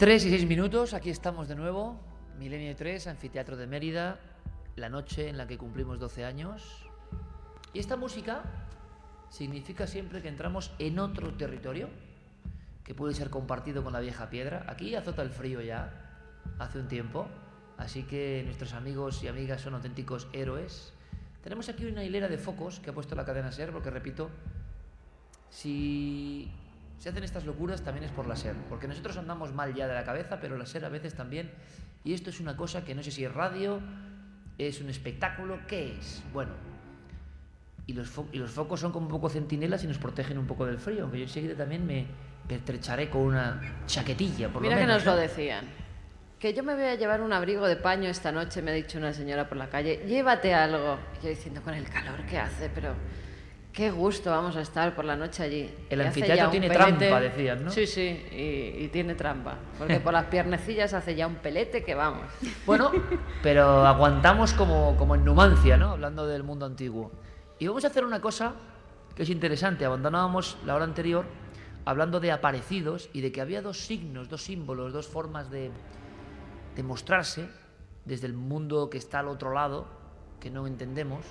Tres y seis minutos, aquí estamos de nuevo. Milenio 3, Anfiteatro de Mérida, la noche en la que cumplimos 12 años. Y esta música significa siempre que entramos en otro territorio que puede ser compartido con la vieja piedra. Aquí azota el frío ya, hace un tiempo, así que nuestros amigos y amigas son auténticos héroes. Tenemos aquí una hilera de focos que ha puesto la cadena SER, porque repito, si se hacen estas locuras también es por la SER, porque nosotros andamos mal ya de la cabeza, pero la SER a veces también, y esto es una cosa que no sé si es radio, es un espectáculo, ¿qué es? Bueno, y los, y los focos son como un poco centinelas y nos protegen un poco del frío, aunque yo enseguida también me pertrecharé con una chaquetilla, por Mira lo que menos. nos lo decían. Que yo me voy a llevar un abrigo de paño esta noche, me ha dicho una señora por la calle. Llévate algo. Y yo diciendo, con el calor que hace, pero qué gusto vamos a estar por la noche allí. El anfiteatro tiene pelete. trampa, decían, ¿no? Sí, sí, y, y tiene trampa. Porque por las piernecillas hace ya un pelete que vamos. Bueno, pero aguantamos como, como en Numancia, ¿no? Hablando del mundo antiguo. Y vamos a hacer una cosa que es interesante. Abandonábamos la hora anterior hablando de aparecidos y de que había dos signos, dos símbolos, dos formas de, de mostrarse desde el mundo que está al otro lado, que no entendemos,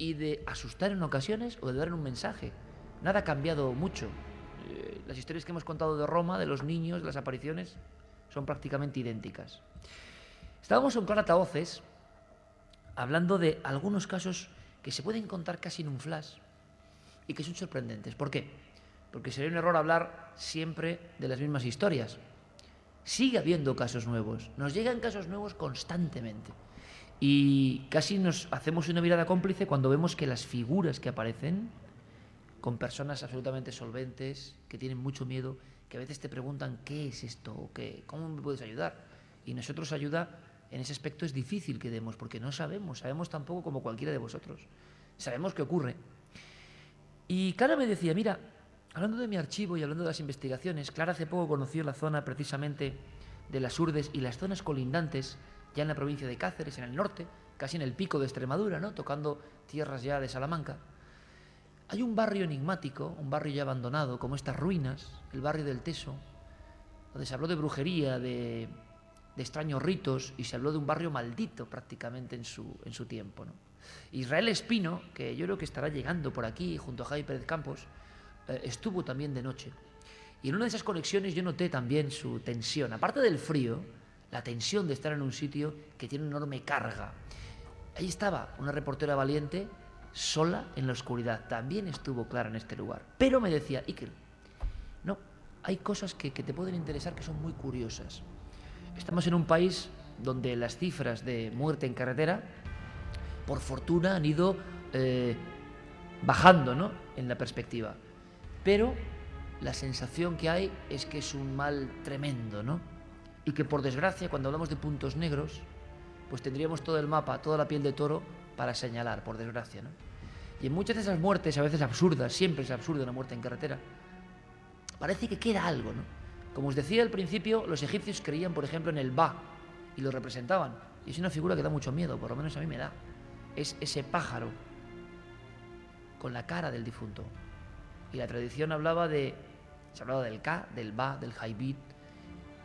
y de asustar en ocasiones o de dar un mensaje. Nada ha cambiado mucho. Eh, las historias que hemos contado de Roma, de los niños, de las apariciones, son prácticamente idénticas. Estábamos en Clara Voces hablando de algunos casos que se pueden contar casi en un flash y que son sorprendentes. ¿Por qué? Porque sería un error hablar siempre de las mismas historias. Sigue habiendo casos nuevos, nos llegan casos nuevos constantemente. Y casi nos hacemos una mirada cómplice cuando vemos que las figuras que aparecen, con personas absolutamente solventes, que tienen mucho miedo, que a veces te preguntan qué es esto, o qué, cómo me puedes ayudar. Y nosotros ayuda en ese aspecto es difícil que demos, porque no sabemos, sabemos tampoco como cualquiera de vosotros. Sabemos qué ocurre. Y Clara me decía, mira, hablando de mi archivo y hablando de las investigaciones, Clara hace poco conoció la zona precisamente de las Urdes y las zonas colindantes, ya en la provincia de Cáceres, en el norte, casi en el pico de Extremadura, ¿no? tocando tierras ya de Salamanca. Hay un barrio enigmático, un barrio ya abandonado, como estas ruinas, el barrio del Teso, donde se habló de brujería, de, extraños ritos y se habló de un barrio maldito prácticamente en su, en su tiempo. ¿no? Israel Espino, que yo creo que estará llegando por aquí junto a Javi Pérez Campos, eh, estuvo también de noche. Y en una de esas conexiones yo noté también su tensión. Aparte del frío, la tensión de estar en un sitio que tiene una enorme carga. Ahí estaba una reportera valiente, sola en la oscuridad. También estuvo clara en este lugar. Pero me decía, Iker, no, hay cosas que, que te pueden interesar que son muy curiosas. Estamos en un país donde las cifras de muerte en carretera, por fortuna, han ido eh, bajando ¿no? en la perspectiva. Pero la sensación que hay es que es un mal tremendo, ¿no? Y que por desgracia, cuando hablamos de puntos negros, pues tendríamos todo el mapa, toda la piel de toro para señalar, por desgracia, ¿no? Y en muchas de esas muertes, a veces absurdas, siempre es absurda una muerte en carretera, parece que queda algo, ¿no? Como os decía al principio, los egipcios creían, por ejemplo, en el Ba y lo representaban. Y es una figura que da mucho miedo, por lo menos a mí me da. Es ese pájaro con la cara del difunto. Y la tradición hablaba de. Se hablaba del Ka, del Ba, del Haibit.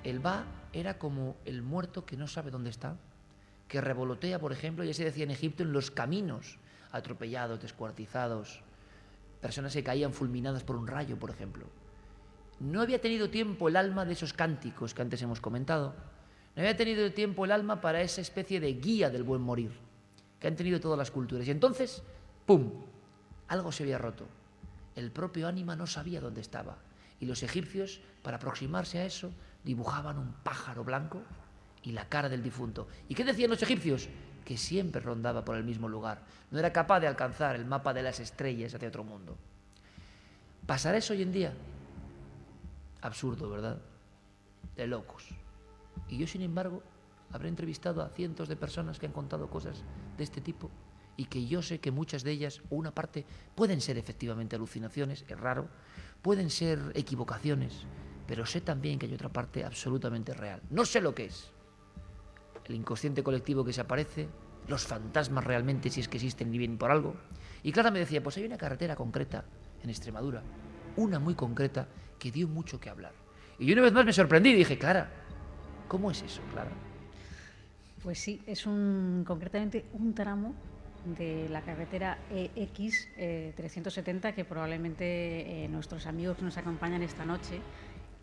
El Ba era como el muerto que no sabe dónde está, que revolotea, por ejemplo, ya se decía en Egipto, en los caminos, atropellados, descuartizados, personas que caían fulminadas por un rayo, por ejemplo. No había tenido tiempo el alma de esos cánticos que antes hemos comentado. No había tenido tiempo el alma para esa especie de guía del buen morir que han tenido todas las culturas. Y entonces, ¡pum! Algo se había roto. El propio ánima no sabía dónde estaba. Y los egipcios, para aproximarse a eso, dibujaban un pájaro blanco y la cara del difunto. ¿Y qué decían los egipcios? Que siempre rondaba por el mismo lugar. No era capaz de alcanzar el mapa de las estrellas hacia otro mundo. ¿Pasará eso hoy en día? Absurdo, ¿verdad? De locos. Y yo, sin embargo, habré entrevistado a cientos de personas que han contado cosas de este tipo y que yo sé que muchas de ellas, o una parte, pueden ser efectivamente alucinaciones, es raro, pueden ser equivocaciones, pero sé también que hay otra parte absolutamente real. No sé lo que es. El inconsciente colectivo que se aparece, los fantasmas realmente, si es que existen ni vienen por algo. Y Clara me decía, pues hay una carretera concreta en Extremadura, una muy concreta, que dio mucho que hablar. Y yo una vez más me sorprendí y dije, Clara, ¿cómo es eso, Clara? Pues sí, es concretamente un tramo de la carretera EX 370 que probablemente eh, nuestros amigos que nos acompañan esta noche,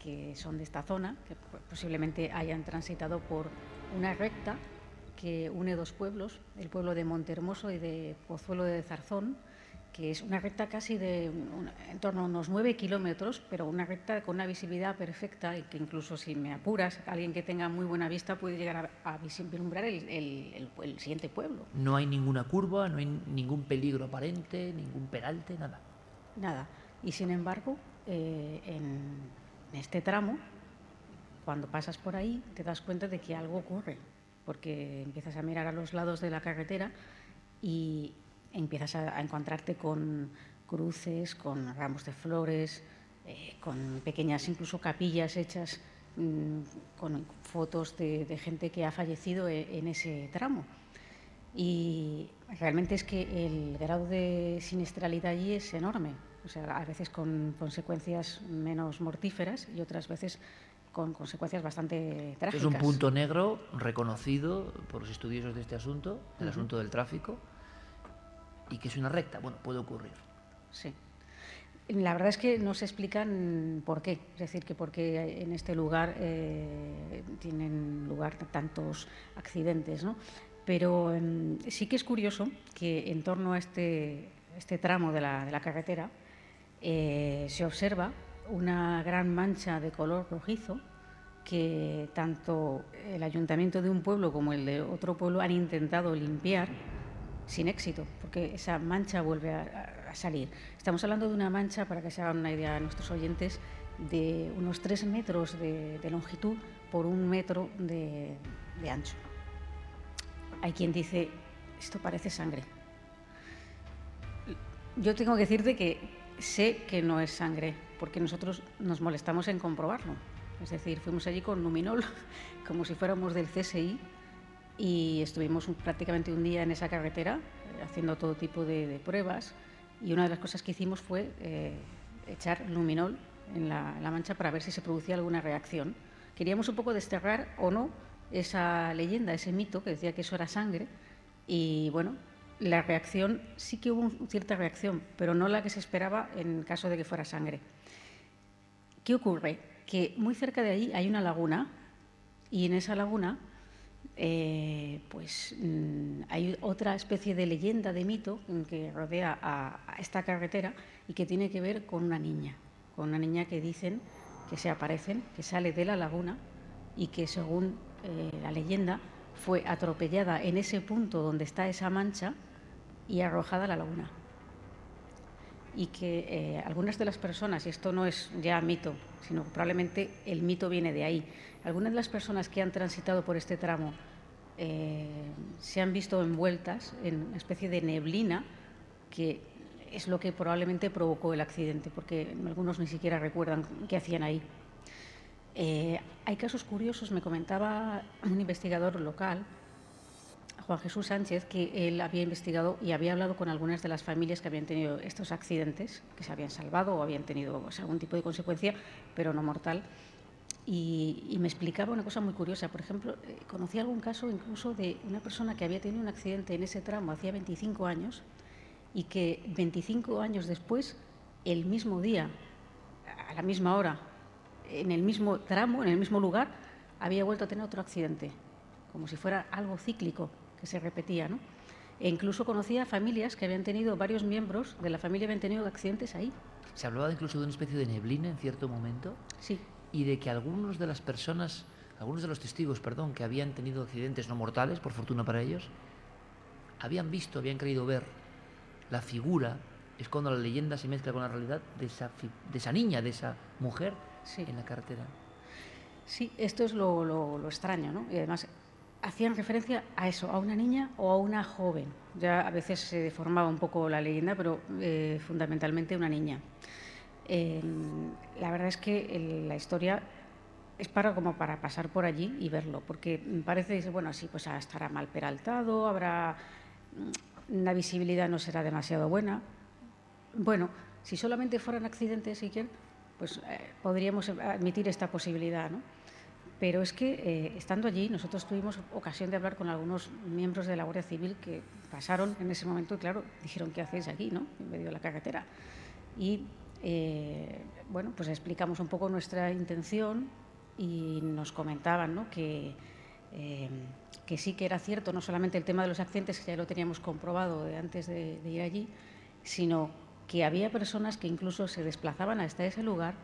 que son de esta zona, que posiblemente hayan transitado por una recta que une dos pueblos, el pueblo de Montehermoso y de Pozuelo de Zarzón, que es una recta casi de en torno a unos nueve kilómetros, pero una recta con una visibilidad perfecta y que incluso si me apuras, alguien que tenga muy buena vista puede llegar a, vislumbrar el, siguiente pueblo. No hay ninguna curva, no hay ningún peligro aparente, ningún peralte, nada. Nada. Y sin embargo, eh, en este tramo, cuando pasas por ahí, te das cuenta de que algo ocurre, porque empiezas a mirar a los lados de la carretera y, empiezas a, encontrarte con cruces, con ramos de flores, eh, con pequeñas incluso capillas hechas mm, con fotos de, gente que ha fallecido e, en, ese tramo. Y realmente es que el grado de siniestralidad allí es enorme, o sea, a veces con consecuencias menos mortíferas y otras veces con consecuencias bastante trágicas. Es un punto negro reconocido por los estudiosos de este asunto, el asunto del tráfico, y que es una recta. Bueno, puede ocurrir. Sí. La verdad es que no se explican por qué, es decir, que por qué en este lugar eh, tienen lugar tantos accidentes, ¿no? Pero em, sí que es curioso que en torno a este, este tramo de la, de la carretera eh, se observa una gran mancha de color rojizo que tanto el ayuntamiento de un pueblo como el de otro pueblo han intentado limpiar sin éxito, porque esa mancha vuelve a, salir. Estamos hablando de una mancha, para que se hagan una idea a nuestros oyentes, de unos tres metros de, longitud por un metro de, ancho. Hay quien dice, esto parece sangre. Yo tengo que decirte que sé que no es sangre, porque nosotros nos molestamos en comprobarlo. Es decir, fuimos allí con luminol, como si fuéramos del CSI, y estuvimos prácticamente un día en esa carretera eh, haciendo todo tipo de, pruebas y una de las cosas que hicimos fue eh, echar luminol en la, mancha para ver si se producía alguna reacción. Queríamos un poco desterrar o no esa leyenda, ese mito que decía que eso era sangre y bueno, la reacción sí que hubo cierta reacción, pero no la que se esperaba en caso de que fuera sangre. ¿Qué ocurre? Que muy cerca de ahí hay una laguna y en esa laguna eh, pues mm, hay otra especie de leyenda, de mito que rodea a, esta carretera y que tiene que ver con una niña, con una niña que dicen que se aparecen, que sale de la laguna y que según eh, la leyenda fue atropellada en ese punto donde está esa mancha y arrojada a la laguna. Y que eh, algunas de las personas, y esto no es ya mito, sino probablemente el mito viene de ahí, algunas de las personas que han transitado por este tramo eh, se han visto envueltas en una especie de neblina que es lo que probablemente provocó el accidente, porque algunos ni siquiera recuerdan qué hacían ahí. Eh, hay casos curiosos, me comentaba un investigador local, Juan Jesús Sánchez, que él había investigado y había hablado con algunas de las familias que habían tenido estos accidentes, que se habían salvado o habían tenido algún tipo de consecuencia, pero no mortal. Y, me explicaba una cosa muy curiosa. Por ejemplo, eh, conocí algún caso incluso de una persona que había tenido un accidente en ese tramo hacía 25 años y que 25 años después, el mismo día, a la misma hora, en el mismo tramo, en el mismo lugar, había vuelto a tener otro accidente, como si fuera algo cíclico que se repetía. ¿no? E incluso conocía familias que habían tenido varios miembros de la familia habían tenido accidentes ahí. ¿Se hablaba incluso de una especie de neblina en cierto momento? Sí y de que algunos de las personas, algunos de los testigos, perdón, que habían tenido accidentes no mortales, por fortuna para ellos, habían visto, habían querido ver la figura, es cuando la leyenda se mezcla con la realidad de esa, de esa niña, de esa mujer en la carretera. Sí, esto es lo, lo, extraño, ¿no? Y además hacían referencia a eso, a una niña o a una joven. Ya a veces se deformaba un poco la leyenda, pero eh, fundamentalmente una niña. Em, la verdad es que la historia es para como para pasar por allí y verlo, porque parece, bueno, así pues estará mal peraltado, habrá mm, la visibilidad no será demasiado buena. Bueno, si solamente fueran accidentes, si pues eh, podríamos admitir esta posibilidad, ¿no? Pero es que eh, estando allí nosotros tuvimos ocasión de hablar con algunos miembros de la Guardia Civil que pasaron en ese momento y claro, dijeron, ¿qué hacéis aquí, no? En medio de la carretera. Y eh, bueno, pues explicamos un poco nuestra intención y nos comentaban ¿no? que, eh, que sí que era cierto, no solamente el tema de los accidentes, que ya lo teníamos comprobado antes de, de ir allí, sino que había personas que incluso se desplazaban hasta ese lugar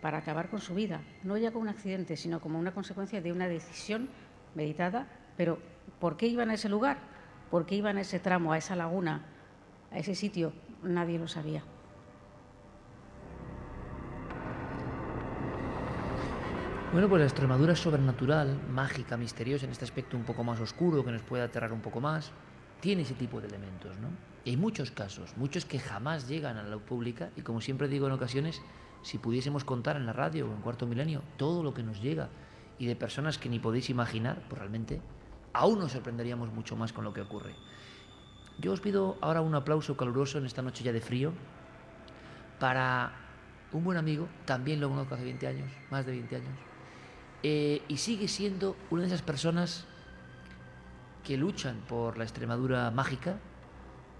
para acabar con su vida, no ya como un accidente, sino como una consecuencia de una decisión meditada. Pero, ¿por qué iban a ese lugar? ¿Por qué iban a ese tramo, a esa laguna, a ese sitio? Nadie lo sabía. Bueno, pues la Extremadura sobrenatural, mágica, misteriosa, en este aspecto un poco más oscuro, que nos puede aterrar un poco más, tiene ese tipo de elementos, ¿no? Y hay muchos casos, muchos que jamás llegan a la pública y como siempre digo en ocasiones, si pudiésemos contar en la radio o en Cuarto Milenio todo lo que nos llega y de personas que ni podéis imaginar, pues realmente aún nos sorprenderíamos mucho más con lo que ocurre. Yo os pido ahora un aplauso caluroso en esta noche ya de frío para un buen amigo, también lo conozco hace 20 años, más de 20 años, eh, y sigue siendo una de esas personas que luchan por la Extremadura mágica,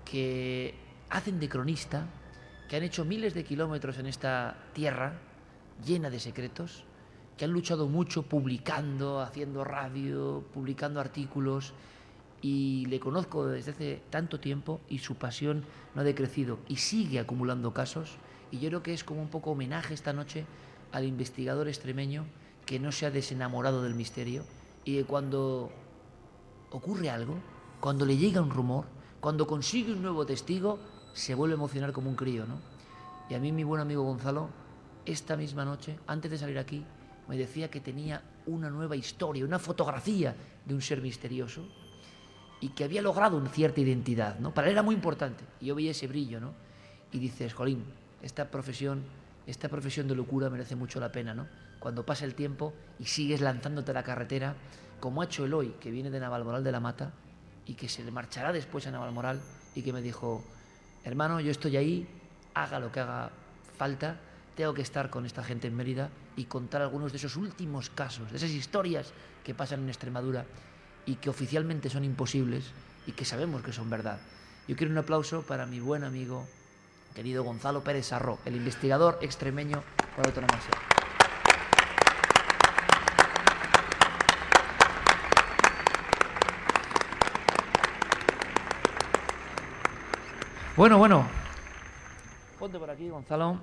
que hacen de cronista, que han hecho miles de kilómetros en esta tierra llena de secretos, que han luchado mucho publicando, haciendo radio, publicando artículos, y le conozco desde hace tanto tiempo y su pasión no ha decrecido y sigue acumulando casos, y yo creo que es como un poco homenaje esta noche al investigador extremeño que no se ha desenamorado del misterio y que cuando ocurre algo, cuando le llega un rumor, cuando consigue un nuevo testigo, se vuelve a emocionar como un crío, ¿no? Y a mí mi buen amigo Gonzalo, esta misma noche, antes de salir aquí, me decía que tenía una nueva historia, una fotografía de un ser misterioso y que había logrado una cierta identidad, ¿no? Para él era muy importante. Y yo veía ese brillo, ¿no? Y dices, Jolín, esta profesión, esta profesión de locura merece mucho la pena, ¿no? Cuando pasa el tiempo y sigues lanzándote a la carretera, como ha hecho Eloy, que viene de Navalmoral de la Mata y que se le marchará después a Navalmoral y que me dijo, hermano, yo estoy ahí, haga lo que haga falta, tengo que estar con esta gente en Mérida y contar algunos de esos últimos casos, de esas historias que pasan en Extremadura y que oficialmente son imposibles y que sabemos que son verdad. Yo quiero un aplauso para mi buen amigo, querido Gonzalo Pérez Sarro, el investigador extremeño por autonomía. Bueno, bueno. Ponte por aquí, Gonzalo,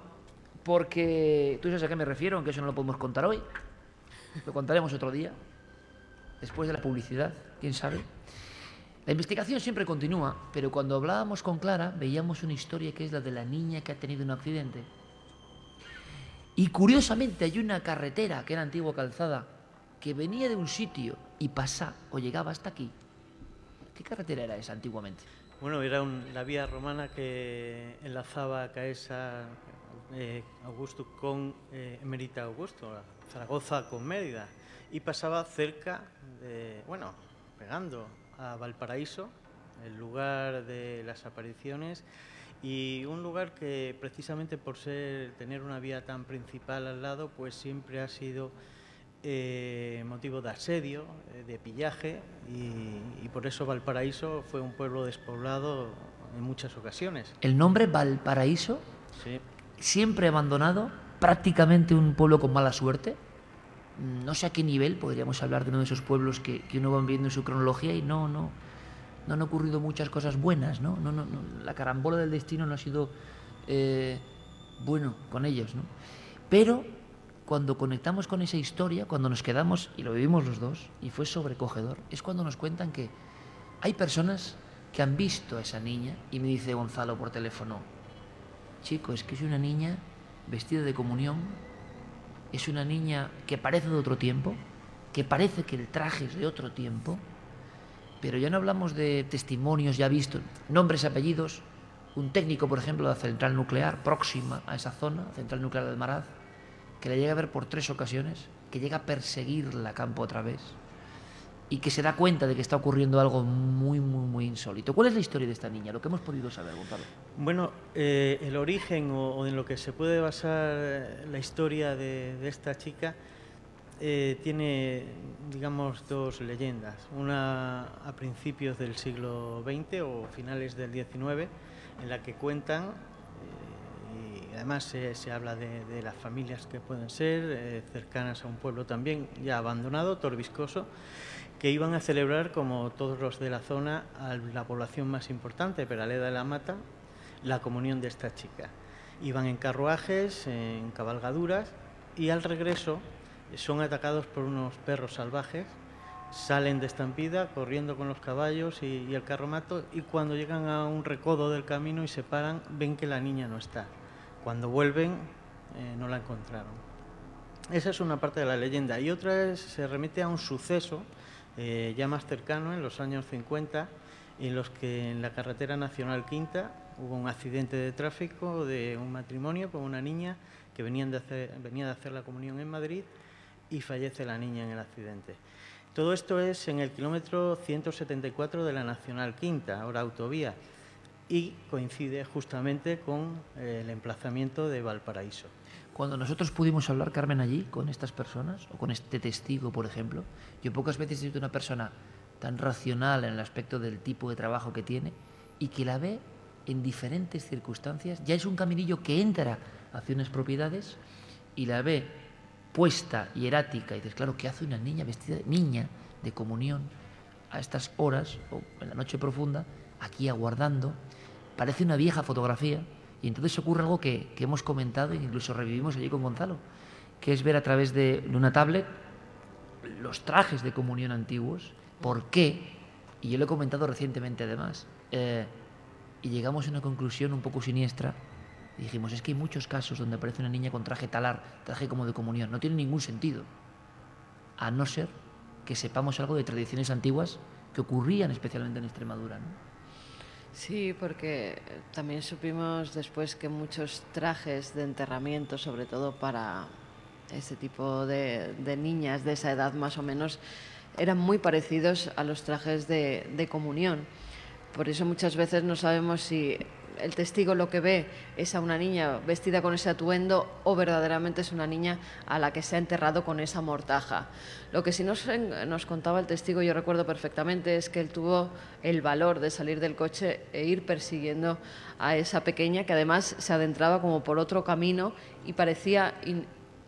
porque tú sabes a qué me refiero, aunque eso no lo podemos contar hoy. Lo contaremos otro día, después de la publicidad, quién sabe. La investigación siempre continúa, pero cuando hablábamos con Clara veíamos una historia que es la de la niña que ha tenido un accidente. Y curiosamente hay una carretera, que era antigua calzada, que venía de un sitio y pasaba o llegaba hasta aquí. ¿Qué carretera era esa antiguamente? Bueno, era un, la vía romana que enlazaba Caesa eh, Augusto con eh, Emerita Augusto, Zaragoza con Mérida, y pasaba cerca de, bueno, pegando a Valparaíso, el lugar de las apariciones, y un lugar que precisamente por ser tener una vía tan principal al lado, pues siempre ha sido eh, motivo de asedio, eh, de pillaje, y, y, por eso Valparaíso fue un pueblo despoblado en muchas ocasiones. El nombre Valparaíso, Sí. siempre abandonado, prácticamente un pueblo con mala suerte. No sé a qué nivel podríamos hablar de uno de esos pueblos que, que uno va viendo en su cronología y no, no, no han ocurrido muchas cosas buenas, ¿no? no, no, no la carambola del destino no ha sido eh, bueno con ellos, ¿no? Pero cuando conectamos con esa historia, cuando nos quedamos, y lo vivimos los dos, y fue sobrecogedor, es cuando nos cuentan que hay personas que han visto a esa niña, y me dice Gonzalo por teléfono, chico, es que es una niña vestida de comunión, es una niña que parece de otro tiempo, que parece que el traje es de otro tiempo, pero ya no hablamos de testimonios ya vistos, nombres, apellidos, un técnico, por ejemplo, de la central nuclear próxima a esa zona, central nuclear del Maraz, que la llega a ver por tres ocasiones, que llega a perseguirla campo otra vez, y que se da cuenta de que está ocurriendo algo muy, muy, muy insólito. ¿Cuál es la historia de esta niña? Lo que hemos podido saber, Gonzalo. Bueno, eh, el origen o, en lo que se puede basar la historia de, esta chica eh, tiene, digamos, dos leyendas. Una a principios del siglo XX o finales del XIX, en la que cuentan, además se, habla de, las familias que pueden ser, eh, cercanas a un pueblo también ya abandonado, Torbiscoso, que iban a celebrar, como todos los de la zona, a la población más importante, Peraleda de la Mata, la comunión de esta chica. Iban en carruajes, en cabalgaduras, y al regreso son atacados por unos perros salvajes, salen de estampida corriendo con los caballos y, el carromato y cuando llegan a un recodo del camino y se paran ven que la niña no está. Cuando vuelven eh, no la encontraron. Esa es una parte de la leyenda y otra se remite a un suceso eh, ya más cercano en los años 50 en los que en la carretera nacional quinta hubo un accidente de tráfico de un matrimonio con una niña que venía de hacer la comunión en Madrid y fallece la niña en el accidente. Todo esto es en el kilómetro 174 de la Nacional Quinta, ahora autovía, y coincide justamente con eh, el emplazamiento de Valparaíso. Cuando nosotros pudimos hablar, Carmen, allí con estas personas, o con este testigo, por ejemplo, yo pocas veces he visto una persona tan racional en el aspecto del tipo de trabajo que tiene y que la ve en diferentes circunstancias. Ya es un caminillo que entra hacia unas propiedades y la ve puesta y erática. Y dices, claro, ¿qué hace una niña vestida de niña de comunión a estas horas o en la noche profunda, aquí aguardando? Parece una vieja fotografía. Y entonces ocurre algo que, hemos comentado e incluso revivimos allí con Gonzalo, que es ver a través de, una tablet los trajes de comunión antiguos. ¿Por qué? Y yo lo he comentado recientemente además. Eh, y llegamos a una conclusión un poco siniestra dijimos, es que hay muchos casos donde aparece una niña con traje talar, traje como de comunión. No tiene ningún sentido. A no ser que sepamos algo de tradiciones antiguas que ocurrían especialmente en Extremadura. Sí, porque también supimos después que muchos trajes de enterramiento, sobre todo para ese tipo de, niñas de esa edad más o menos, eran muy parecidos a los trajes de comunión. Por eso muchas veces no sabemos si el testigo lo que ve es a una niña vestida con ese atuendo o verdaderamente es una niña a la que se ha enterrado con esa mortaja. Lo que sí nos, nos contaba el testigo, yo recuerdo perfectamente, es que él tuvo el valor de salir del coche e ir persiguiendo a esa pequeña que además se adentraba como por otro camino y parecía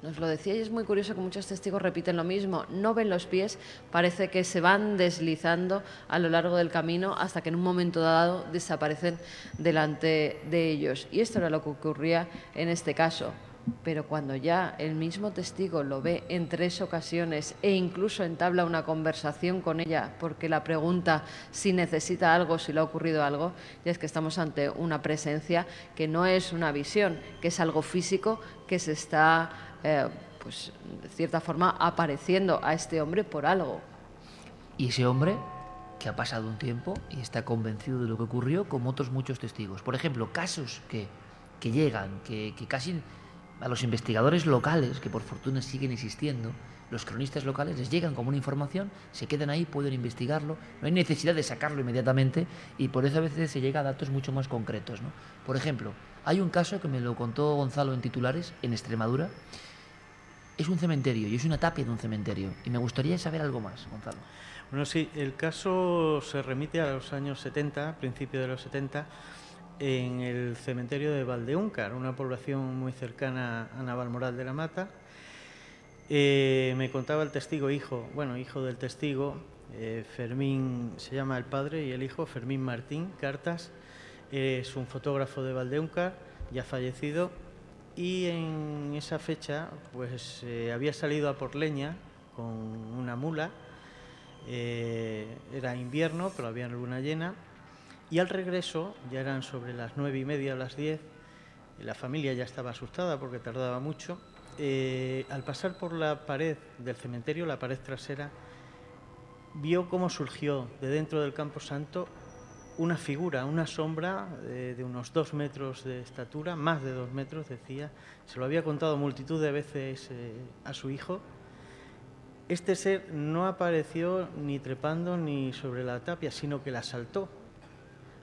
nos lo decía y es muy curioso que muchos testigos repiten lo mismo. No ven los pies, parece que se van deslizando a lo largo del camino hasta que en un momento dado desaparecen delante de ellos. Y esto era lo que ocurría en este caso. Pero cuando ya el mismo testigo lo ve en tres ocasiones e incluso entabla una conversación con ella porque la pregunta si necesita algo, si le ha ocurrido algo, ya es que estamos ante una presencia que no es una visión, que es algo físico que se está eh, pues de cierta forma apareciendo a este hombre por algo. Y ese hombre que ha pasado un tiempo y está convencido de lo que ocurrió, como otros muchos testigos. Por ejemplo, casos que, que llegan, que, que casi a los investigadores locales, que por fortuna siguen existiendo, los cronistas locales les llegan como una información, se quedan ahí, pueden investigarlo, no hay necesidad de sacarlo inmediatamente y por eso a veces se llega a datos mucho más concretos. ¿no? Por ejemplo, hay un caso que me lo contó Gonzalo en titulares, en Extremadura, es un cementerio, y es una tapia de un cementerio. Y me gustaría saber algo más, Gonzalo. Bueno, sí, el caso se remite a los años 70, principio de los 70, en el cementerio de Valdeúncar, una población muy cercana a Navalmoral de la Mata. Eh, me contaba el testigo, hijo, bueno, hijo del testigo, eh, Fermín, se llama el padre y el hijo, Fermín Martín Cartas, es un fotógrafo de Valdeúncar, ya fallecido, y en esa fecha pues eh, había salido a por leña con una mula, era invierno pero había luna llena y al regreso, ya eran sobre las nueve y media, las diez, la familia ya estaba asustada porque tardaba mucho, eh, al pasar por la pared del cementerio, la pared trasera, vio cómo surgió de dentro del Campo Santo una figura, una sombra de, unos dos metros de estatura, más de dos metros, decía. Se lo había contado multitud de veces eh, a su hijo. Este ser no apareció ni trepando ni sobre la tapia, sino que la saltó.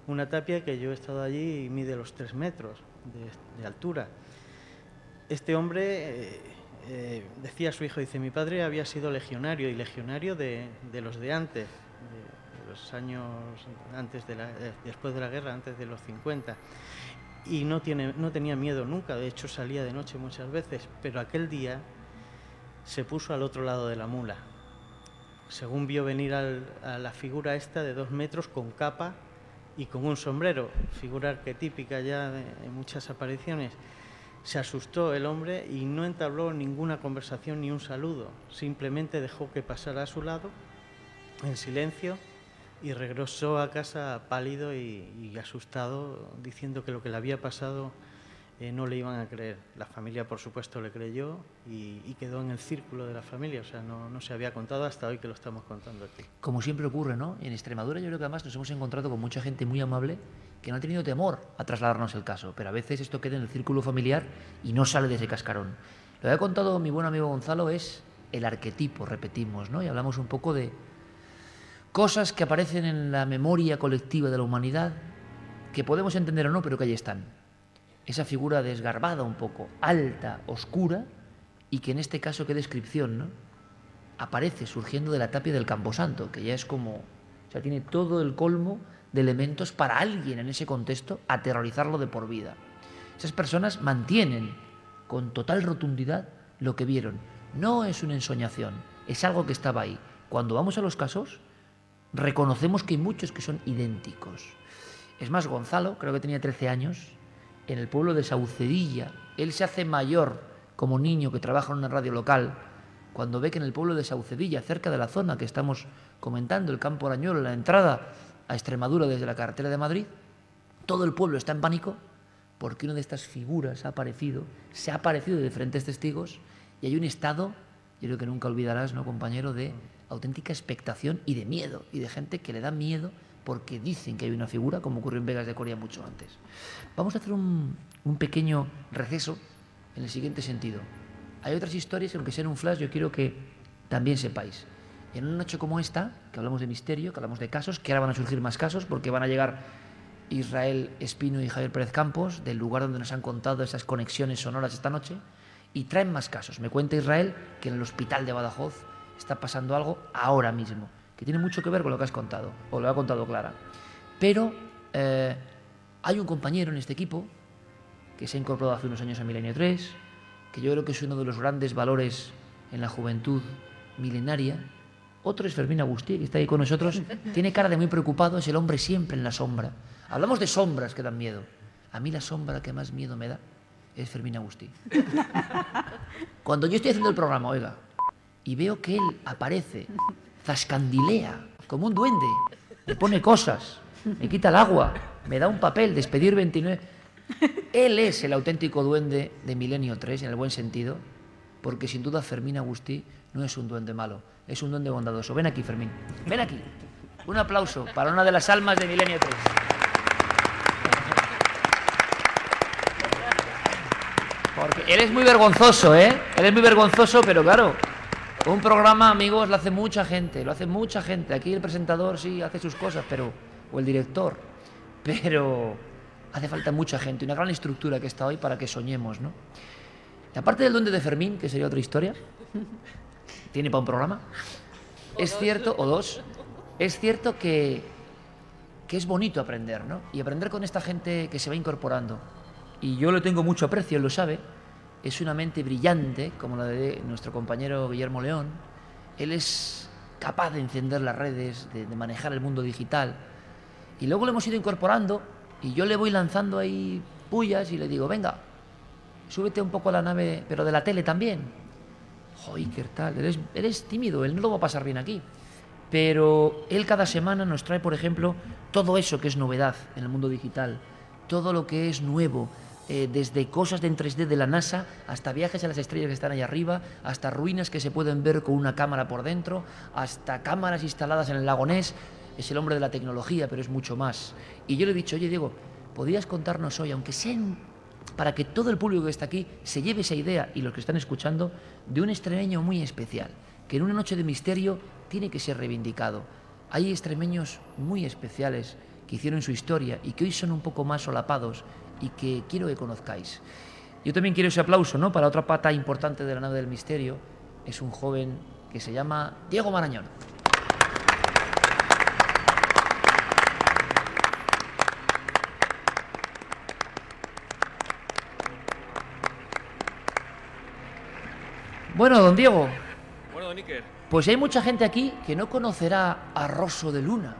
Una tapia que yo he estado allí y mide los tres metros de, altura. Este hombre eh, eh, decía a su hijo, dice, mi padre había sido legionario y legionario de, los de antes, de, los años antes de la, eh, después de la guerra, antes de los 50 y no, tiene, no tenía miedo nunca, de hecho salía de noche muchas veces, pero aquel día se puso al otro lado de la mula. Según vio venir a la figura esta de dos metros con capa y con un sombrero, figura arquetípica ya de, muchas apariciones, se asustó el hombre y no entabló ninguna conversación ni un saludo, simplemente dejó que pasara a su lado en silencio y regresó a casa pálido y, asustado, diciendo que lo que le había pasado eh, no le iban a creer. La familia, por supuesto, le creyó y, quedó en el círculo de la familia, o sea, no, no, se había contado hasta hoy que lo estamos contando aquí. Como siempre ocurre, ¿no? En Extremadura yo creo que además nos hemos encontrado con mucha gente muy amable que no ha tenido temor a trasladarnos el caso, pero a veces esto queda en el círculo familiar y no sale de ese cascarón. Lo que ha contado mi buen amigo Gonzalo es el arquetipo, repetimos, ¿no? Y hablamos un poco de cosas que aparecen en la memoria colectiva de la humanidad, que podemos entender o no, pero que ahí están. Esa figura desgarbada un poco, alta, oscura, y que en este caso, qué descripción, ¿no? Aparece surgiendo de la tapia del Camposanto, que ya es como, o sea, tiene todo el colmo de elementos para alguien en ese contexto aterrorizarlo de por vida. Esas personas mantienen con total rotundidad lo que vieron. No es una ensoñación, es algo que estaba ahí. Cuando vamos a los casos, reconocemos que hay muchos que son idénticos. Es más, Gonzalo, creo que tenía 13 años, en el pueblo de Saucedilla, él se hace mayor como niño que trabaja en una radio local, cuando ve que en el pueblo de Saucedilla, cerca de la zona que estamos comentando, el campo Arañuelo, la entrada a Extremadura desde la carretera de Madrid, todo el pueblo está en pánico porque una de estas figuras ha aparecido, se ha aparecido de diferentes testigos y hay un estado, yo creo que nunca olvidarás, ¿no, compañero?, de auténtica expectación y de miedo, y de gente que le da miedo porque dicen que hay una figura, como ocurrió en Vegas de Corea mucho antes. Vamos a hacer un, pequeño receso en el siguiente sentido. Hay otras historias que, aunque sean un flash, yo quiero que también sepáis. En una noche como esta, que hablamos de misterio, que hablamos de casos, que ahora van a surgir más casos, porque van a llegar Israel Espino y Javier Pérez Campos, del lugar donde nos han contado esas conexiones sonoras esta noche, y traen más casos. Me cuenta Israel que en el hospital de Badajoz está pasando algo ahora mismo, que tiene mucho que ver con lo que has contado, o lo ha contado Clara. Pero eh, hay un compañero en este equipo que se ha incorporado hace unos años a Milenio 3, que yo creo que es uno de los grandes valores en la juventud milenaria. Otro es Fermín Agustí, que está ahí con nosotros. Tiene cara de muy preocupado, es el hombre siempre en la sombra. Hablamos de sombras que dan miedo. A mí la sombra que más miedo me da es Fermín Agustí. Cuando yo estoy haciendo el programa, oiga, y veo que él aparece, zascandilea, como un duende, me pone cosas, me quita el agua, me da un papel, despedir 29. Él es el auténtico duende de Milenio 3, en el buen sentido, porque sin duda Fermín Agustí no es un duende malo, es un duende bondadoso. Ven aquí, Fermín, ven aquí. Un aplauso para una de las almas de Milenio 3. Porque él es muy vergonzoso, ¿eh? Él es muy vergonzoso, pero claro, un programa, amigos, lo hace mucha gente, lo hace mucha gente. Aquí el presentador sí hace sus cosas, pero o el director, pero hace falta mucha gente, una gran estructura que está hoy para que soñemos, ¿no? Y aparte del duende de Fermín, que sería otra historia, tiene para un programa. Es cierto, o dos, es cierto que, que es bonito aprender, ¿no? Y aprender con esta gente que se va incorporando. Y yo le tengo mucho aprecio, él lo sabe es una mente brillante, como la de nuestro compañero Guillermo León. Él es capaz de encender las redes, de, manejar el mundo digital. Y luego lo hemos ido incorporando y yo le voy lanzando ahí pullas y le digo, venga, súbete un poco a la nave, pero de la tele también. ¿qué tal? Eres, eres tímido, él no lo va a pasar bien aquí. Pero él cada semana nos trae, por ejemplo, todo eso que es novedad en el mundo digital, todo lo que es nuevo, eh, desde cosas en 3D de la NASA hasta viajes a las estrellas que están ahí arriba, hasta ruinas que se pueden ver con una cámara por dentro, hasta cámaras instaladas en el lago Ness. Es el hombre de la tecnología, pero es mucho más. Y yo le he dicho, oye Diego, ¿podrías contarnos hoy, aunque sea para que todo el público que está aquí se lleve esa idea y los que están escuchando, de un extremeño muy especial, que en una noche de misterio tiene que ser reivindicado. Hay extremeños muy especiales que hicieron su historia y que hoy son un poco más solapados y que quiero que conozcáis. Yo también quiero ese aplauso ¿no? para otra pata importante de la nave del misterio. Es un joven que se llama Diego Marañón. Bueno, don Diego, Bueno, don Iker, pues hay mucha gente aquí que no conocerá a Rosso de Luna.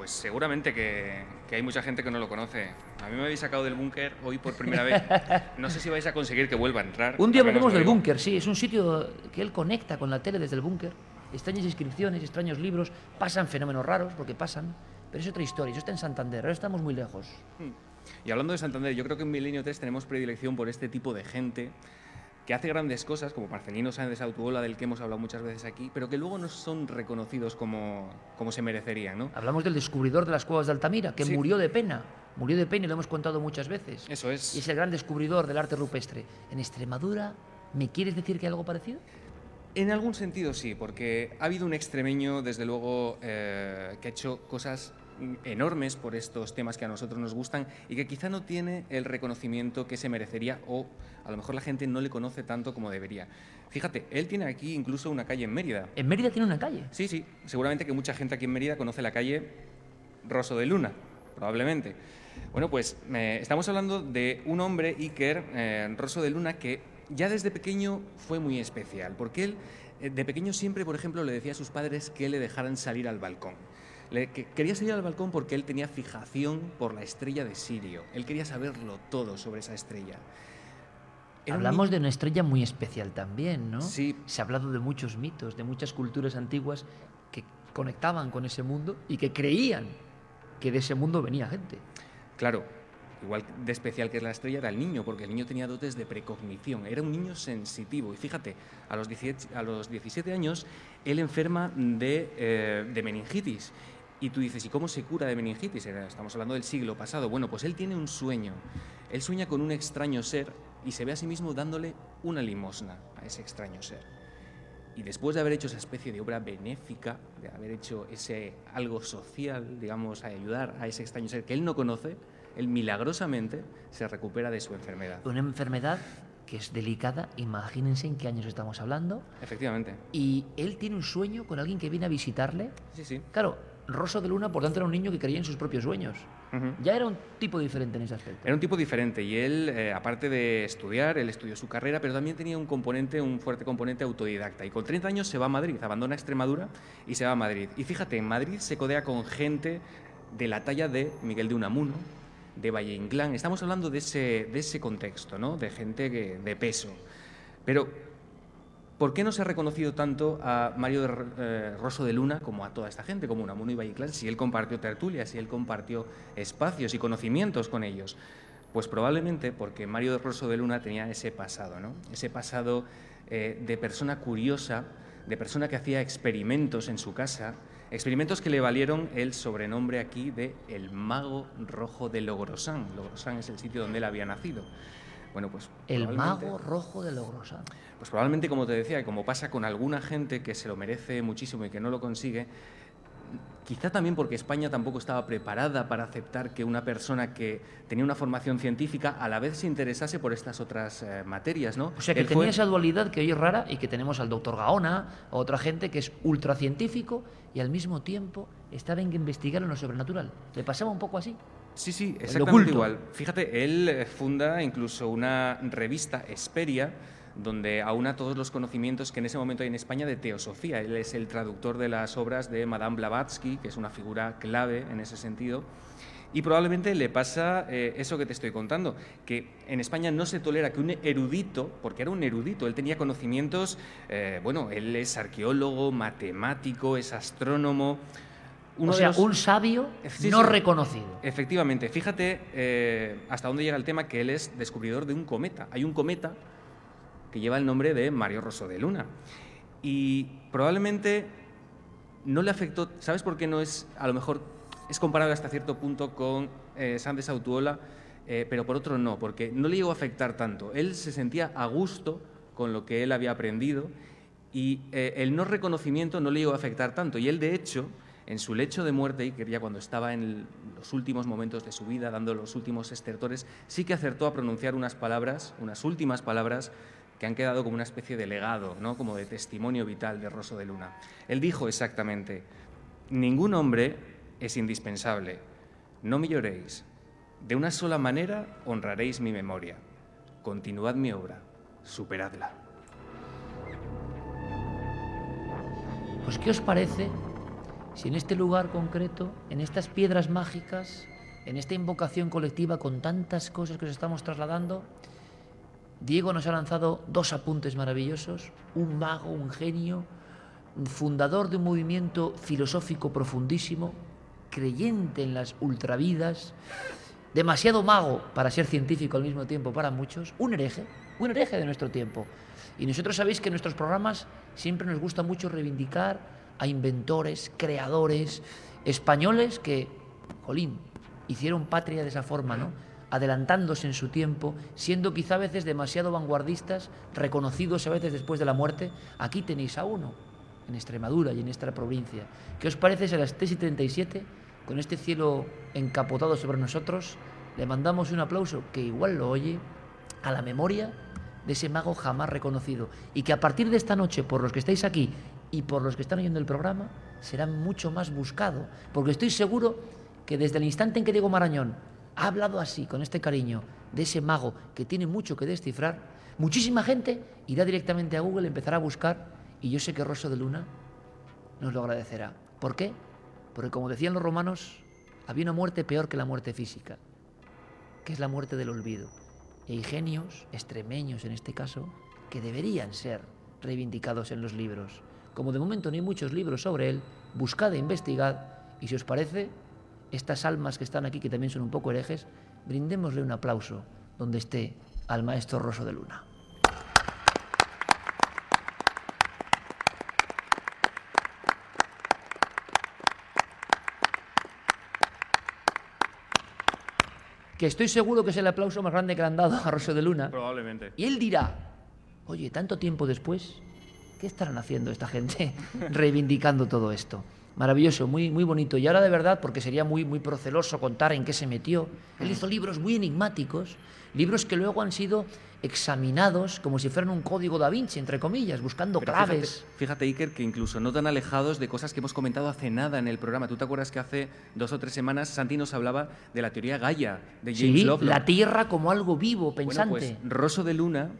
Pues seguramente que, que hay mucha gente que no lo conoce. A mí me habéis sacado del búnker hoy por primera vez. No sé si vais a conseguir que vuelva a entrar. Un día lo del búnker, sí, es un sitio que él conecta con la tele desde el búnker. Extrañas inscripciones, extraños libros, pasan fenómenos raros, porque pasan, pero es otra historia, eso está en Santander, ahora estamos muy lejos. Y hablando de Santander, yo creo que en Milenio 3 tenemos predilección por este tipo de gente que hace grandes cosas, como Marcelino Sáenz de Sautuola, del que hemos hablado muchas veces aquí, pero que luego no son reconocidos como, como se merecerían, ¿no? Hablamos del descubridor de las cuevas de Altamira, que Sí. murió de pena, murió de pena y lo hemos contado muchas veces. Eso es. Y es el gran descubridor del arte rupestre. En Extremadura, ¿me quieres decir que hay algo parecido? En algún sentido sí, porque ha habido un extremeño, desde luego, eh, que ha hecho cosas enormes por estos temas que a nosotros nos gustan y que quizá no tiene el reconocimiento que se merecería o a lo mejor la gente no le conoce tanto como debería. Fíjate, él tiene aquí incluso una calle en Mérida. En Mérida tiene una calle. Sí, sí, seguramente que mucha gente aquí en Mérida conoce la calle Rosso de Luna, probablemente. Bueno, pues eh, estamos hablando de un hombre, Iker eh, Rosso de Luna, que ya desde pequeño fue muy especial, porque él eh, de pequeño siempre, por ejemplo, le decía a sus padres que le dejaran salir al balcón. Le- que quería salir al balcón porque él tenía fijación por la estrella de Sirio. Él quería saberlo todo sobre esa estrella. Era un Hablamos ni- de una estrella muy especial también, ¿no? Sí. Se ha hablado de muchos mitos, de muchas culturas antiguas que conectaban con ese mundo y que creían que de ese mundo venía gente. Claro, igual de especial que es la estrella era el niño, porque el niño tenía dotes de precognición, era un niño sensitivo. Y fíjate, a los 17, a los 17 años él enferma de, eh, de meningitis. Y tú dices, ¿y cómo se cura de meningitis? Era- Estamos hablando del siglo pasado. Bueno, pues él tiene un sueño. Él sueña con un extraño ser y se ve a sí mismo dándole una limosna a ese extraño ser. Y después de haber hecho esa especie de obra benéfica, de haber hecho ese algo social, digamos, a ayudar a ese extraño ser que él no conoce, él milagrosamente se recupera de su enfermedad. Una enfermedad que es delicada, imagínense en qué años estamos hablando. Efectivamente. Y él tiene un sueño con alguien que viene a visitarle. Sí, sí. Claro, Rosso de Luna, por tanto, era un niño que creía en sus propios sueños. Ya era un tipo diferente en ese aspecto. Era un tipo diferente y él, eh, aparte de estudiar, él estudió su carrera, pero también tenía un componente, un fuerte componente autodidacta. Y con 30 años se va a Madrid, abandona Extremadura y se va a Madrid. Y fíjate, en Madrid se codea con gente de la talla de Miguel de Unamuno, de Valle Inclán. Estamos hablando de ese, de ese contexto, ¿no? De gente que- de peso. Pero ¿Por qué no se ha reconocido tanto a Mario eh, Rosso de Luna como a toda esta gente, como Unamuno y Valle Inclán, si él compartió tertulias, si él compartió espacios y conocimientos con ellos? Pues probablemente porque Mario de Rosso de Luna tenía ese pasado, ¿no? Ese pasado eh, de persona curiosa, de persona que hacía experimentos en su casa, experimentos que le valieron el sobrenombre aquí de el mago rojo de Logrosán. Logrosán es el sitio donde él había nacido. Bueno, pues El mago rojo de Logrosán. pues probablemente, como te decía, como pasa con alguna gente que se lo merece muchísimo y que no lo consigue, quizá también porque España tampoco estaba preparada para aceptar que una persona que tenía una formación científica a la vez se interesase por estas otras eh, materias, ¿no? O sea, que Él tenía fue- esa dualidad que hoy es rara y que tenemos al doctor Gaona, a otra gente que es ultracientífico y al mismo tiempo estaba en que investigar en lo sobrenatural. ¿Le pasaba un poco así? Sí, sí, exactamente igual. Fíjate, él eh, funda incluso una revista, Esperia, donde aúna todos los conocimientos que en ese momento hay en España de teosofía. Él es el traductor de las obras de Madame Blavatsky, que es una figura clave en ese sentido. Y probablemente le pasa eh, eso que te estoy contando, que en España no se tolera que un erudito, porque era un erudito, él tenía conocimientos, eh, bueno, él es arqueólogo, matemático, es astrónomo. Uno o de sea, los- un sabio Sí, no sí. reconocido. Efectivamente, fíjate eh, hasta dónde llega el tema que él es descubridor de un cometa. Hay un cometa que lleva el nombre de Mario Rosso de Luna. Y probablemente no le afectó, ¿sabes por qué no es, a lo mejor, es comparable hasta cierto punto con eh, Sandes Autuola, eh, pero por otro no, porque no le llegó a afectar tanto. Él se sentía a gusto con lo que él había aprendido Y eh, el no reconocimiento no le iba a afectar tanto. Y él, de hecho, en su lecho de muerte, y quería cuando estaba en los últimos momentos de su vida, dando los últimos estertores, sí que acertó a pronunciar unas palabras, unas últimas palabras, que han quedado como una especie de legado, ¿no? como de testimonio vital de Rosso de Luna. Él dijo exactamente, ningún hombre es indispensable, no me lloréis, de una sola manera honraréis mi memoria, continuad mi obra, superadla. Pues ¿qué os parece si en este lugar concreto, en estas piedras mágicas, en esta invocación colectiva con tantas cosas que os estamos trasladando, Diego nos ha lanzado dos apuntes maravillosos, un mago, un genio, fundador de un movimiento filosófico profundísimo, creyente en las ultravidas, demasiado mago para ser científico al mismo tiempo para muchos, un hereje, un hereje de nuestro tiempo. Y nosotros sabéis que en nuestros programas siempre nos gusta mucho reivindicar a inventores, creadores españoles que, jolín, hicieron patria de esa forma, ¿no? adelantándose en su tiempo, siendo quizá a veces demasiado vanguardistas, reconocidos a veces después de la muerte. Aquí tenéis a uno, en Extremadura y en esta provincia. ¿Qué os parece si a las 3 y 37, con este cielo encapotado sobre nosotros, le mandamos un aplauso que igual lo oye a la memoria de ese mago jamás reconocido y que a partir de esta noche, por los que estáis aquí y por los que están oyendo el programa, será mucho más buscado, porque estoy seguro que desde el instante en que Diego Marañón ha hablado así, con este cariño, de ese mago que tiene mucho que descifrar, muchísima gente irá directamente a Google, empezará a buscar, y yo sé que Rosso de Luna nos lo agradecerá. ¿Por qué? Porque como decían los romanos, había una muerte peor que la muerte física, que es la muerte del olvido. Y hay genios, extremeños en este caso, que deberían ser reivindicados en los libros. Como de momento no hay muchos libros sobre él, buscad e investigad, y si os parece, estas almas que están aquí, que también son un poco herejes, brindémosle un aplauso donde esté al maestro Rosso de Luna. Que estoy seguro que es el aplauso más grande que le han dado a Rosso de Luna. Probablemente. Y él dirá, oye, tanto tiempo después, ¿qué estarán haciendo esta gente reivindicando todo esto? Maravilloso, muy, muy bonito. Y ahora de verdad, porque sería muy, muy proceloso contar en qué se metió, él hizo libros muy enigmáticos, libros que luego han sido examinados como si fueran un código da Vinci, entre comillas, buscando Pero claves. Fíjate, fíjate, Iker, que incluso no tan alejados de cosas que hemos comentado hace nada en el programa. ¿Tú te acuerdas que hace dos o tres semanas Santi nos hablaba de la teoría Gaia de James Sí, Lovelock? la Tierra como algo vivo, pensante. Bueno, pues Rosso de Luna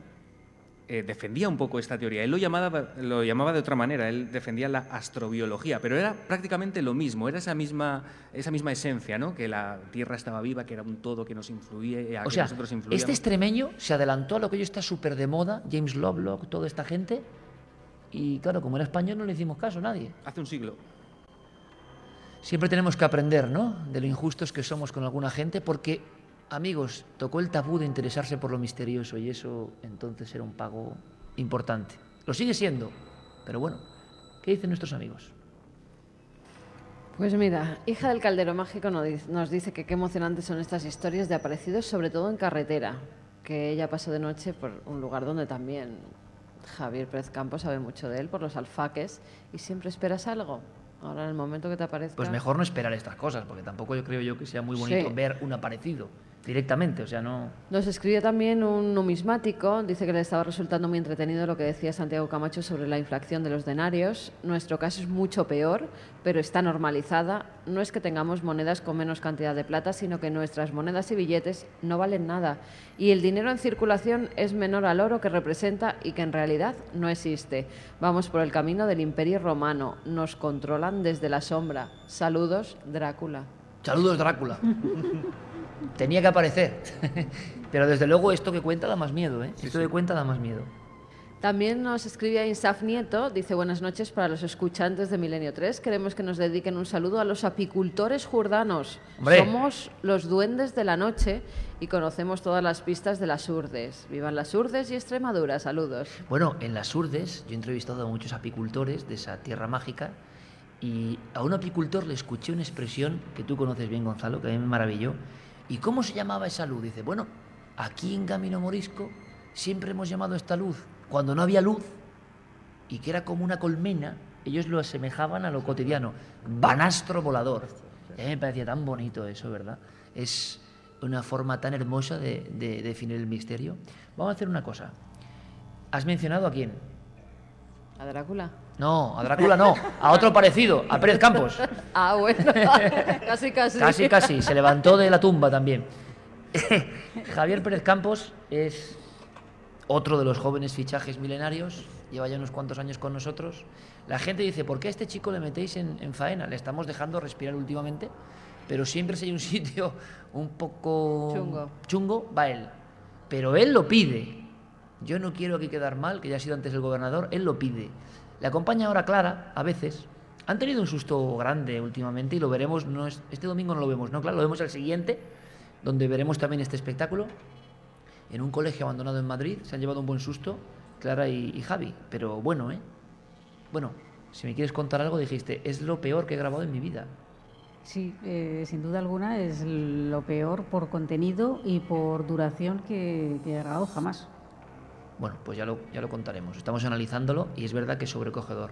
eh, defendía un poco esta teoría. Él lo llamaba, lo llamaba de otra manera, él defendía la astrobiología, pero era prácticamente lo mismo, era esa misma, esa misma esencia, ¿no? que la Tierra estaba viva, que era un todo que nos influía, o que sea, nosotros influíamos. este extremeño se adelantó a lo que hoy está súper de moda, James Lovelock, toda esta gente, y claro, como era español no le hicimos caso a nadie. Hace un siglo. Siempre tenemos que aprender, ¿no? De lo injustos que somos con alguna gente, porque, amigos, tocó el tabú de interesarse por lo misterioso y eso entonces era un pago importante. Lo sigue siendo, pero bueno, ¿qué dicen nuestros amigos? Pues mira, hija del caldero mágico nos dice- que qué emocionantes son estas historias de aparecidos, sobre todo en carretera, que ella pasó de noche por un lugar donde también Javier Pérez Campos sabe mucho de él, por los alfaques, y siempre esperas algo. Ahora, en el momento que te aparezca... Pues mejor no esperar estas cosas, porque tampoco yo creo yo que sea muy bonito Sí. ver un aparecido directamente, o sea, no... Nos escribió también un numismático, dice que le estaba resultando muy entretenido lo que decía Santiago Camacho sobre la inflación de los denarios. Nuestro caso es mucho peor, pero está normalizada. No es que tengamos monedas con menos cantidad de plata, sino que nuestras monedas y billetes no valen nada. Y el dinero en circulación es menor al oro que representa y que en realidad no existe. Vamos por el camino del imperio romano. Nos controlan desde la sombra. Saludos, Drácula. Saludos, Drácula. Tenía que aparecer. Pero desde luego esto que cuenta da más miedo, ¿eh? esto que cuenta da más miedo. También nos escribe Insaf Nieto, dice buenas noches para los escuchantes de Milenio 3. Queremos que nos dediquen un saludo a los apicultores jurdanos. Hombre. Somos los duendes de la noche y conocemos todas las pistas de las urdes. Vivan las urdes y Extremadura. Saludos. Bueno, en las Urdes yo he entrevistado a muchos apicultores de esa tierra mágica y a un apicultor le escuché una expresión que tú conoces bien, Gonzalo, que a mí me maravilló. ¿Y cómo se llamaba esa luz? Dice, bueno, aquí en Camino Morisco siempre hemos llamado esta luz, cuando no había luz, y que era como una colmena, ellos lo asemejaban a lo cotidiano, banastro volador. A mí me parecía tan bonito eso, ¿verdad? Es una forma tan hermosa de, de definir el misterio. Vamos a hacer una cosa. ¿Has mencionado a quién? ¿A Drácula? No, a Drácula no, a otro parecido, a Pérez Campos. Ah, bueno, casi, casi. Casi, casi, se levantó de la tumba también. Javier Pérez Campos es otro de los jóvenes fichajes milenarios, lleva ya unos cuantos años con nosotros. La gente dice, ¿por qué a este chico le metéis en, en faena? Le estamos dejando respirar últimamente, pero siempre si hay un sitio un poco Chungo. chungo, va él. Pero él lo pide. Yo no quiero aquí quedar mal, que ya ha sido antes el gobernador, él lo pide. Le acompaña ahora Clara, a veces. Han tenido un susto grande últimamente y lo veremos, no es, este domingo no lo vemos, ¿no? Claro, lo vemos el siguiente, donde veremos también este espectáculo. En un colegio abandonado en Madrid, se han llevado un buen susto, Clara y, y Javi. Pero bueno, ¿eh? Bueno, si me quieres contar algo, dijiste, es lo peor que he grabado en mi vida. Sí, eh, sin duda alguna es lo peor por contenido y por duración que, que he grabado jamás. Bueno, pues ya lo, ya lo contaremos. Estamos analizándolo y es verdad que es sobrecogedor.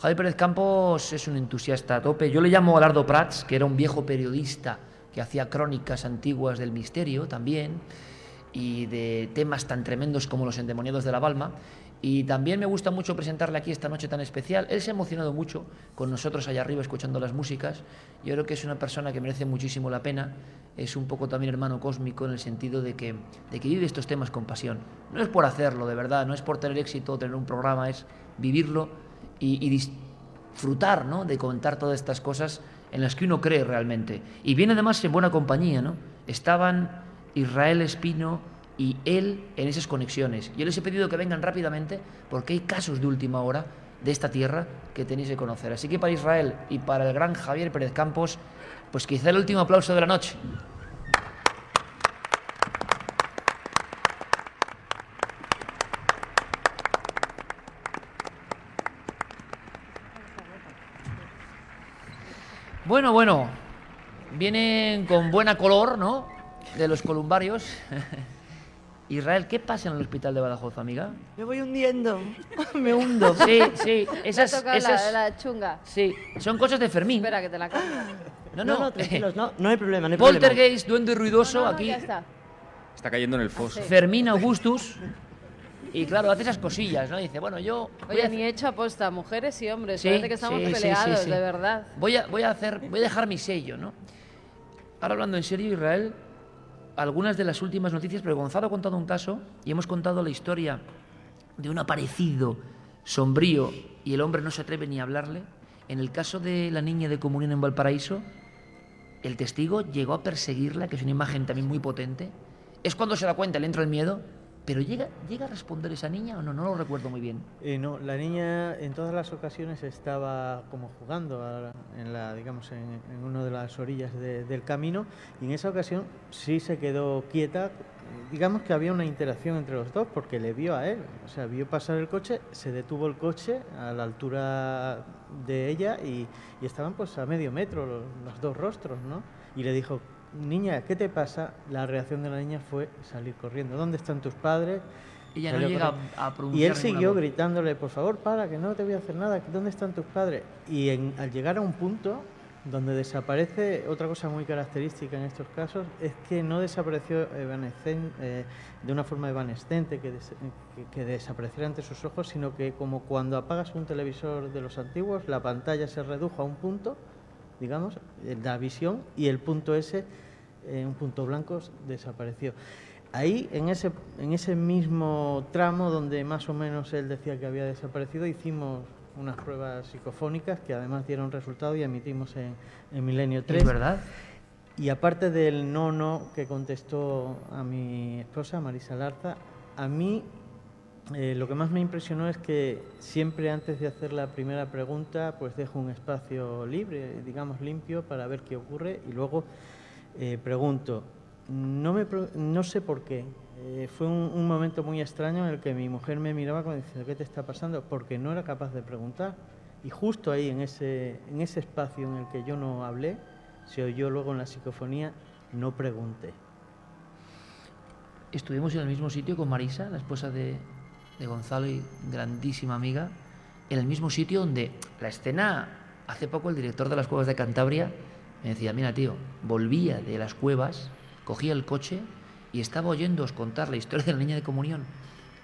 Javi Pérez Campos es un entusiasta a tope. Yo le llamo a Lardo Prats, que era un viejo periodista que hacía crónicas antiguas del misterio también y de temas tan tremendos como los endemoniados de la Balma. Y también me gusta mucho presentarle aquí esta noche tan especial. Él se ha emocionado mucho con nosotros allá arriba escuchando las músicas. Yo creo que es una persona que merece muchísimo la pena. Es un poco también hermano cósmico en el sentido de que, de que vive estos temas con pasión. No es por hacerlo, de verdad, no es por tener éxito tener un programa, es vivirlo y, y disfrutar ¿no? de contar todas estas cosas en las que uno cree realmente. Y viene además en buena compañía, ¿no? Estaban Israel Espino y él en esas conexiones. Yo les he pedido que vengan rápidamente porque hay casos de última hora de esta tierra que tenéis que conocer. Así que para Israel y para el gran Javier Pérez Campos, pues quizá el último aplauso de la noche. Bueno, bueno, vienen con buena color, ¿no? De los columbarios. Israel, ¿qué pasa en el hospital de Badajoz, amiga? Me voy hundiendo, me hundo. Sí, sí, esas, esas, la, la chunga. sí, son cosas de Fermín. Espera, que te la cambio. No, No, no, no, tranquilos, no, no hay problema, no hay problema. Poltergeist, duende ruidoso, No, no, aquí ya está. Está cayendo en el foso. Fermín Augustus. Y claro, hace esas cosillas, ¿no? Dice, bueno, yo Oye, ni he hecho aposta, mujeres y hombres. Sí, Parece que estamos sí, sí, sí, peleados, sí. de verdad. voy a, voy a hacer, voy a dejar mi sello, ¿no? Ahora hablando en serio, Israel, algunas de las últimas noticias, pero Gonzalo ha contado un caso y hemos contado la historia de un aparecido sombrío y el hombre no se atreve ni a hablarle. En el caso de la niña de comunión en Valparaíso, el testigo llegó a perseguirla, que es una imagen también muy potente. Es cuando se da cuenta, le entra el miedo, pero llega, llega a responder esa niña o no, no lo recuerdo muy bien. Eh, no, la niña en todas las ocasiones estaba como jugando a- en la, digamos, en, en una de las orillas de- del camino y en esa ocasión sí se quedó quieta. Digamos que había una interacción entre los dos porque le vio a él, o sea, vio pasar el coche, se detuvo el coche a la altura de ella y, y estaban pues a medio metro los, los dos rostros, ¿no? Y le dijo, niña, ¿qué te pasa? La reacción de la niña fue salir corriendo. ¿Dónde están tus padres? Ella no llega a, pronunciar Y él siguió gritándole, por favor, para, que no te voy a hacer nada, ¿dónde están tus padres? Y en- al llegar a un punto donde desaparece, otra cosa muy característica en estos casos, es que no desapareció eh, de una forma evanescente, que, des- que- que desapareciera ante sus ojos, sino que como cuando apagas un televisor de los antiguos, la pantalla se redujo a un punto, digamos, la visión, y el punto ese, eh, un punto blanco, desapareció. Ahí, en ese, en ese mismo tramo donde más o menos él decía que había desaparecido, hicimos unas pruebas psicofónicas que además dieron resultado y emitimos en, en Milenio 3. ¿Es verdad? Y aparte del no, no que contestó a mi esposa, Marisa Larza, a mí eh, lo que más me impresionó es que siempre antes de hacer la primera pregunta, pues dejo un espacio libre, digamos limpio, para ver qué ocurre y luego eh, pregunto. No, me, no sé por qué. Eh, fue un, momento muy extraño en el que mi mujer me miraba como diciendo, ¿qué te está pasando? Porque no era capaz de preguntar. Y justo ahí, en ese, en ese espacio en el que yo no hablé, se oyó luego en la psicofonía, no pregunté. Estuvimos en el mismo sitio con Marisa, la esposa de, de Gonzalo y grandísima amiga. en el mismo sitio donde la escena, hace poco el director de las cuevas de Cantabria me decía, mira tío, volvía de las cuevas, cogía el coche y estaba oyéndoos contar la historia de la niña de comunión,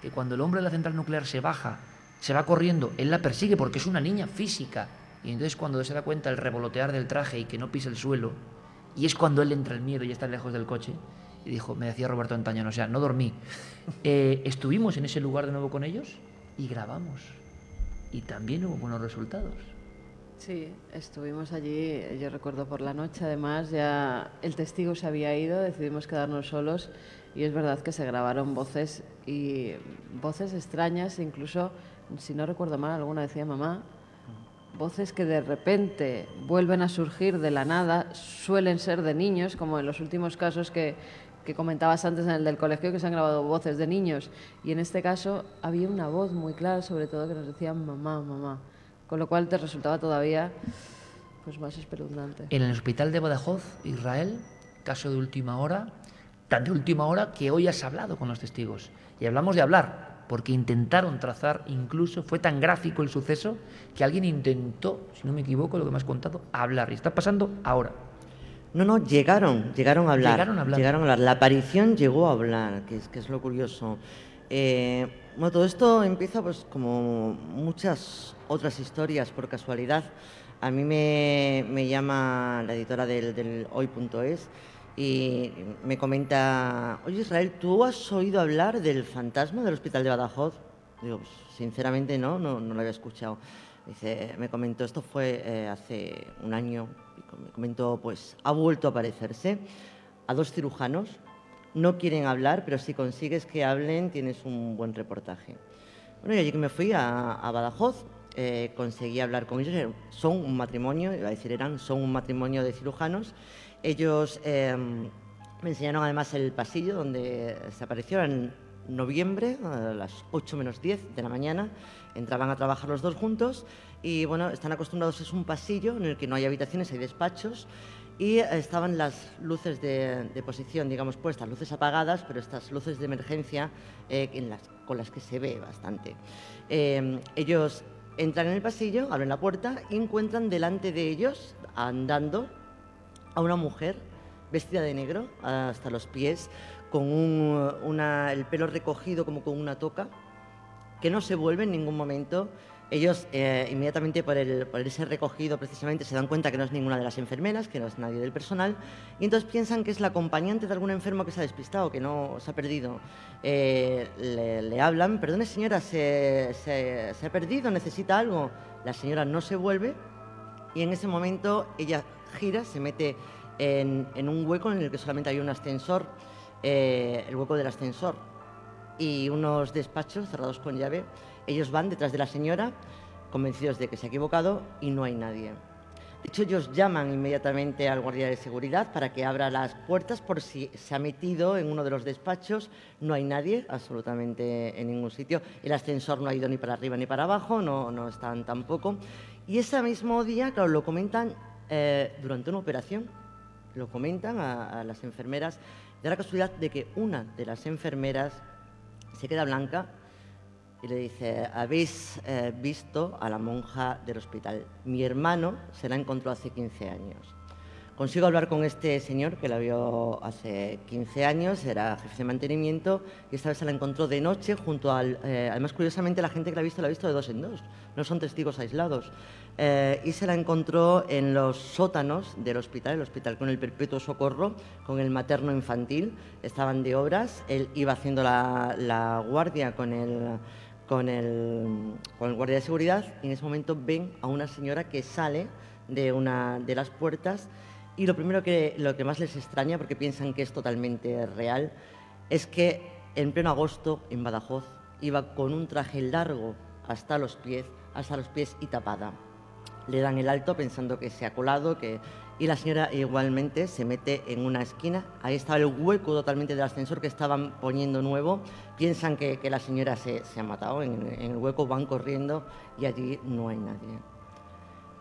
que cuando el hombre de la central nuclear se baja, se va corriendo, él la persigue porque es una niña física. Y entonces cuando se da cuenta el revolotear del traje y que no pisa el suelo, y es cuando él entra el miedo y está lejos del coche, y dijo, me decía Roberto Antañón, o sea, no dormí. Eh, estuvimos en ese lugar de nuevo con ellos y grabamos. Y también hubo buenos resultados. Sí, estuvimos allí, yo recuerdo por la noche, además ya el testigo se había ido, decidimos quedarnos solos. Y es verdad que se grabaron voces y voces extrañas, incluso, si no recuerdo mal, alguna decía mamá, voces que de repente vuelven a surgir de la nada, suelen ser de niños, como en los últimos casos que, que comentabas antes en el del colegio, que se han grabado voces de niños, y en este caso había una voz muy clara, sobre todo que nos decía mamá, mamá con lo cual te resultaba todavía pues más espeluznante. En el hospital de Badajoz, Israel, caso de última hora, tan de última hora que hoy has hablado con los testigos. Y hablamos de hablar, porque intentaron trazar, incluso fue tan gráfico el suceso que alguien intentó, si no me equivoco, lo que me has contado, hablar. Y está pasando ahora. No, no, llegaron, llegaron a hablar. Llegaron a hablar. Llegaron a hablar. La aparición llegó a hablar, que es, que es lo curioso. Eh, bueno, todo esto empieza pues como muchas otras historias por casualidad. A mí me, llama la editora del, hoy.es y me comenta, oye Israel, ¿tú has oído hablar del fantasma del hospital de Badajoz? Digo, pues, sinceramente no, no, lo había escuchado. Dice, me comentó, esto fue eh, hace un año, me comentó, pues ha vuelto a aparecerse a dos cirujanos, no quieren hablar, pero si consigues que hablen tienes un buen reportaje. Bueno, y allí que me fui a Badajoz, eh, conseguí hablar con ellos. Son un matrimonio, iba a decir eran, son un matrimonio de cirujanos. Ellos em, me enseñaron además el pasillo donde se apareció en noviembre, a las 8 menos 10 de la mañana. Entraban a trabajar los dos juntos y bueno, están acostumbrados, es un pasillo en el que no hay habitaciones, hay despachos y estaban las luces de, posición, digamos, puestas, luces apagadas, pero estas luces de emergencia eh, con las que se ve bastante. Em, ellos Entran en el pasillo, abren la puerta y encuentran delante de ellos, andando, a una mujer vestida de negro hasta los pies, con el pelo recogido como con una toca, que no se vuelve en ningún momento ellos eh, inmediatamente por, el, ese recogido precisamente se dan cuenta que no es ninguna de las enfermeras, que no es nadie del personal, y entonces piensan que es la acompañante de algún enfermo que se ha despistado, que no se ha perdido. Eh, le, hablan, perdone señora, se, ha perdido, necesita algo. La señora no se vuelve y en ese momento ella gira, se mete en, un hueco en el que solamente hay un ascensor, eh, el hueco del ascensor, y unos despachos cerrados con llave ellos van detrás de la señora, convencidos de que se ha equivocado y no hay nadie. De hecho, ellos llaman inmediatamente al guardia de seguridad para que abra las puertas por si se ha metido en uno de los despachos. No hay nadie, absolutamente en ningún sitio. El ascensor no ha ido ni para arriba ni para abajo, no, no están tampoco. Y ese mismo día, claro, lo comentan eh, durante una operación, lo comentan a, a las enfermeras, de la casualidad de que una de las enfermeras se queda blanca y le dice, ¿habéis eh, visto a la monja del hospital? Mi hermano se la encontró hace 15 años. Consigo hablar con este señor que la vio hace 15 años, era jefe de mantenimiento, y esta vez se la encontró de noche junto al... Eh, además, curiosamente, la gente que la ha visto la ha visto de dos en dos, no son testigos aislados. Eh, y se la encontró en los sótanos del hospital, el hospital con el perpetuo socorro, con el materno infantil, estaban de obras, él iba haciendo la, la guardia con el con el, con el guardia de seguridad y en ese momento ven a una señora que sale de una de las puertas y lo primero que, lo que más les extraña, porque piensan que es totalmente real, es que en pleno agosto en Badajoz iba con un traje largo hasta los pies, hasta los pies y tapada. Le dan el alto pensando que se ha colado, que y la señora igualmente se mete en una esquina. Ahí estaba el hueco totalmente del ascensor que estaban poniendo nuevo. Piensan que, la señora se, ha matado. En, el hueco van corriendo y allí no hay nadie.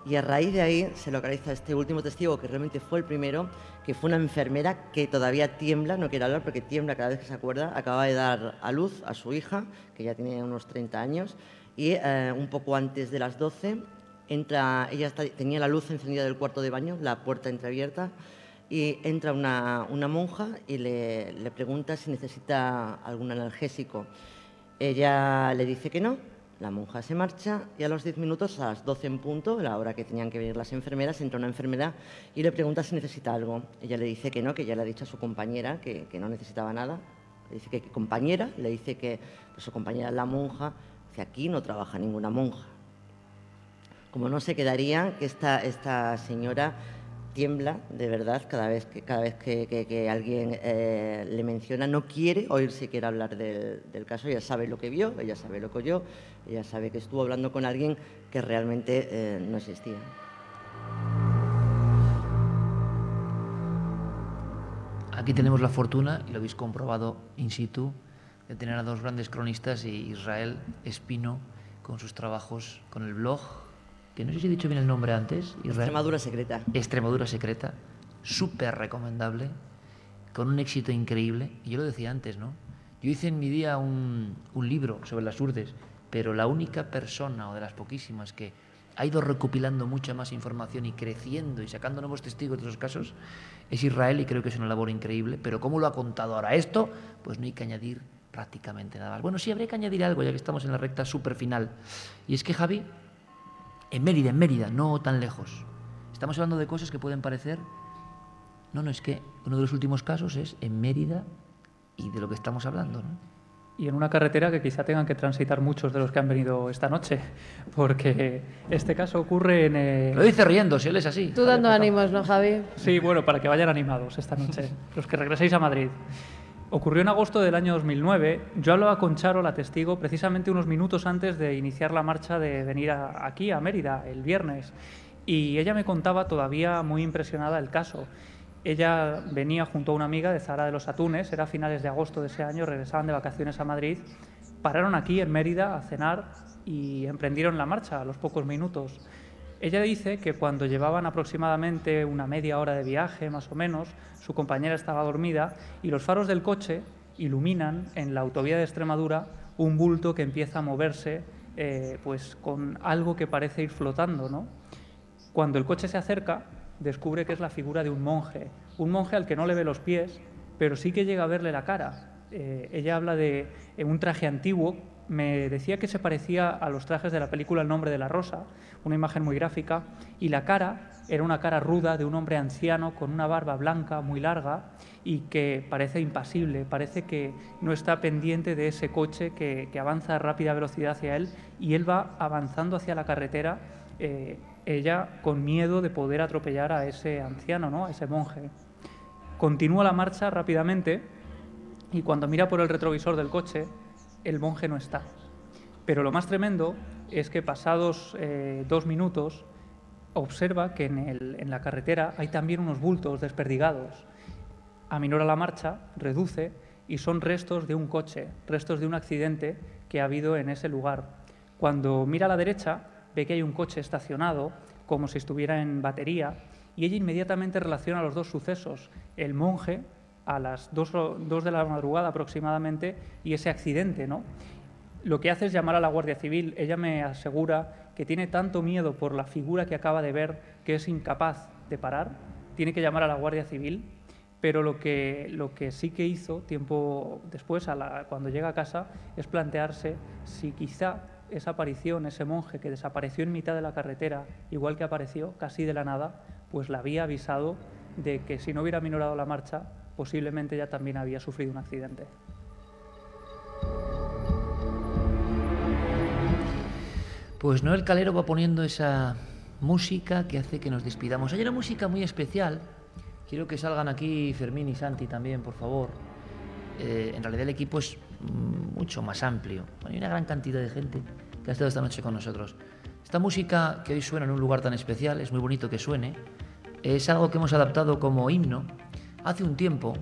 Y a raíz de ahí se localiza este último testigo, que realmente fue el primero, que fue una enfermera que todavía tiembla, no quiere hablar porque tiembla cada vez que se acuerda, acaba de dar a luz a su hija, que ya tiene unos 30 años, y eh, un poco antes de las 12 entra, ella tenía la luz encendida del cuarto de baño, la puerta entreabierta, y entra una, monja y le, pregunta si necesita algún analgésico. Ella le dice que no, la monja se marcha y a los 10 minutos, a las 12 en punto, la hora que tenían que venir las enfermeras, entra una enfermera y le pregunta si necesita algo. Ella le dice que no, que ya le ha dicho a su compañera que, no necesitaba nada. Le dice que, que compañera, le dice que pues, su compañera es la monja, que aquí no trabaja ninguna monja. Como no se quedaría que esta, esta señora tiembla de verdad cada vez que, cada vez que, que- alguien eh, le menciona, no quiere oír siquiera hablar del, del caso, ella sabe lo que vio, ella sabe lo que oyó, ella sabe que estuvo hablando con alguien que realmente eh, no existía. Aquí tenemos la fortuna, y lo habéis comprobado in situ, de tener a dos grandes cronistas y Israel Espino con sus trabajos con el blog, que no sé si he dicho bien el nombre antes. Israel. Extremadura secreta. Extremadura Secreta, súper recomendable, con un éxito increíble. Y yo lo decía antes, ¿no? Yo hice en mi día un, un libro sobre las urdes, pero la única persona o de las poquísimas que ha ido recopilando mucha más información y creciendo y sacando nuevos testigos de esos casos es Israel y creo que es una labor increíble. Pero ¿cómo lo ha contado ahora esto? Pues no hay que añadir prácticamente nada más. Bueno, sí habría que añadir algo ya que estamos en la recta súper final. Y es que Javi, en Mérida, en Mérida, no tan lejos. Estamos hablando de cosas que pueden parecer... No, no, es que uno de los últimos casos es en Mérida y de lo que estamos hablando. ¿no? y en una carretera que quizá tengan que transitar muchos de los que han venido esta noche, porque este caso ocurre en... eh, Lo dice riendo, si él es así. Tú dando ánimos, ¿no, Javi? Sí, bueno, para que vayan animados esta noche, los que regreséis a Madrid. Ocurrió en agosto del año 2009. Yo hablaba con Charo, la testigo, precisamente unos minutos antes de iniciar la marcha de venir aquí, a Mérida, el viernes. Y ella me contaba todavía muy impresionada el caso. Ella venía junto a una amiga de Zara de los Atunes, era a finales de agosto de ese año, regresaban de vacaciones a Madrid, pararon aquí en Mérida a cenar y emprendieron la marcha a los pocos minutos. Ella dice que cuando llevaban aproximadamente una media hora de viaje, más o menos, su compañera estaba dormida y los faros del coche iluminan en la autovía de Extremadura un bulto que empieza a moverse eh, pues con algo que parece ir flotando. Cuando el coche se acerca, descubre que es la figura de un monje, un monje al que no le ve los pies, pero sí que llega a verle la cara. Eh, ella habla de eh, un traje antiguo, me decía que se parecía a los trajes de la película El nombre de la rosa, una imagen muy gráfica, y la cara era una cara ruda de un hombre anciano con una barba blanca muy larga y que parece impasible, parece que no está pendiente de ese coche que, que avanza a rápida velocidad hacia él y él va avanzando hacia la carretera eh, ella con miedo de poder atropellar a ese anciano, ¿no? a ese monje. Continúa la marcha rápidamente y cuando mira por el retrovisor del coche, el monje no está. Pero lo más tremendo es que pasados eh, dos minutos observa que en, en la carretera hay también unos bultos desperdigados. Aminora la marcha, reduce y son restos de un coche, restos de un accidente que ha habido en ese lugar. Cuando mira a la derecha, ve que hay un coche estacionado como si estuviera en batería y ella inmediatamente relaciona los dos sucesos, el monje a las 2 de la madrugada aproximadamente y ese accidente, ¿no? Lo que hace es llamar a la Guardia Civil. Ella me asegura que tiene tanto miedo por la figura que acaba de ver que es incapaz de parar. Tiene que llamar a la Guardia Civil, pero lo que, sí que hizo tiempo después, cuando llega a casa, es plantearse si quizá esa aparición, ese monje que desapareció en mitad de la carretera, igual que apareció casi de la nada, pues la había avisado de que si no hubiera minorado la marcha, posiblemente ella también había sufrido un accidente. Pues Noel Calero va poniendo esa música que hace que nos despidamos. Hay una música muy especial. Quiero que salgan aquí Fermín y Santi también, por favor. Eh, en realidad el equipo es mucho más amplio. Hay una gran cantidad de gente que ha estado esta noche con nosotros. Esta música que hoy suena en un lugar tan especial, es muy bonito que suene, es algo que hemos adaptado como himno. Hace un tiempo,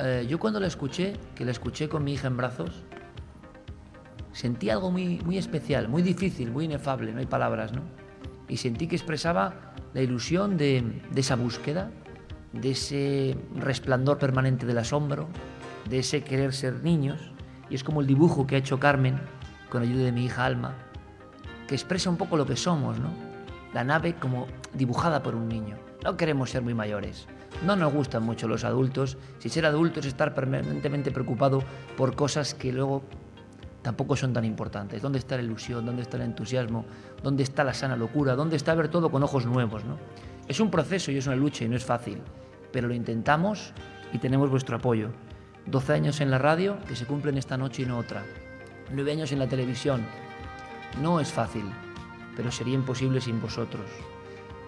eh, yo cuando la escuché, que la escuché con mi hija en brazos, sentí algo muy, muy especial, muy difícil, muy inefable, no hay palabras, ¿no? Y sentí que expresaba la ilusión de, de esa búsqueda, de ese resplandor permanente del asombro, de ese querer ser niños. Y es como el dibujo que ha hecho Carmen con ayuda de mi hija Alma, que expresa un poco lo que somos, ¿no? La nave como dibujada por un niño. No queremos ser muy mayores. No nos gustan mucho los adultos. Si ser adulto es estar permanentemente preocupado por cosas que luego tampoco son tan importantes. ¿Dónde está la ilusión? ¿Dónde está el entusiasmo? ¿Dónde está la sana locura? ¿Dónde está ver todo con ojos nuevos? ¿no? Es un proceso y es una lucha y no es fácil, pero lo intentamos y tenemos vuestro apoyo. 12 años en la radio que se cumplen esta noche y no otra. 9 años en la televisión. No es fácil, pero sería imposible sin vosotros.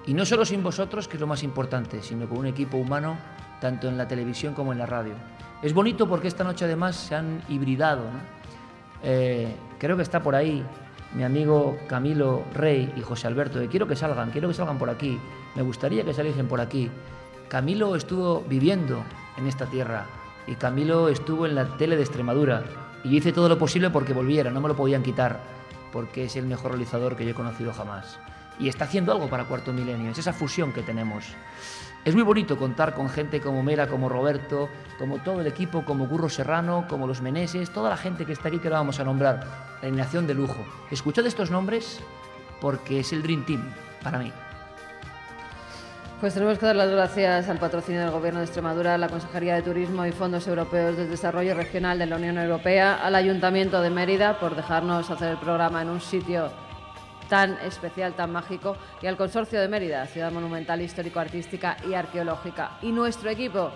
Y no solo sin vosotros, que es lo más importante, sino con un equipo humano, tanto en la televisión como en la radio. Es bonito porque esta noche además se han hibridado. Eh, creo que está por ahí mi amigo Camilo Rey y José Alberto. Y quiero que salgan, quiero que salgan por aquí. Me gustaría que saliesen por aquí. Camilo estuvo viviendo en esta tierra y Camilo estuvo en la tele de Extremadura. Y hice todo lo posible porque volviera, no me lo podían quitar, porque es el mejor realizador que yo he conocido jamás y está haciendo algo para Cuarto Milenio. Es esa fusión que tenemos. Es muy bonito contar con gente como Mera, como Roberto, como todo el equipo, como Curro Serrano, como los Meneses, toda la gente que está aquí que la vamos a nombrar. La alineación de lujo. Escuchad estos nombres porque es el Dream Team para mí. Pues tenemos que dar las gracias al patrocinio del Gobierno de Extremadura, a la Consejería de Turismo y Fondos Europeos de Desarrollo Regional de la Unión Europea, al Ayuntamiento de Mérida por dejarnos hacer el programa en un sitio tan especial, tan mágico, y al Consorcio de Mérida, ciudad monumental, histórico-artística y arqueológica. Y nuestro equipo,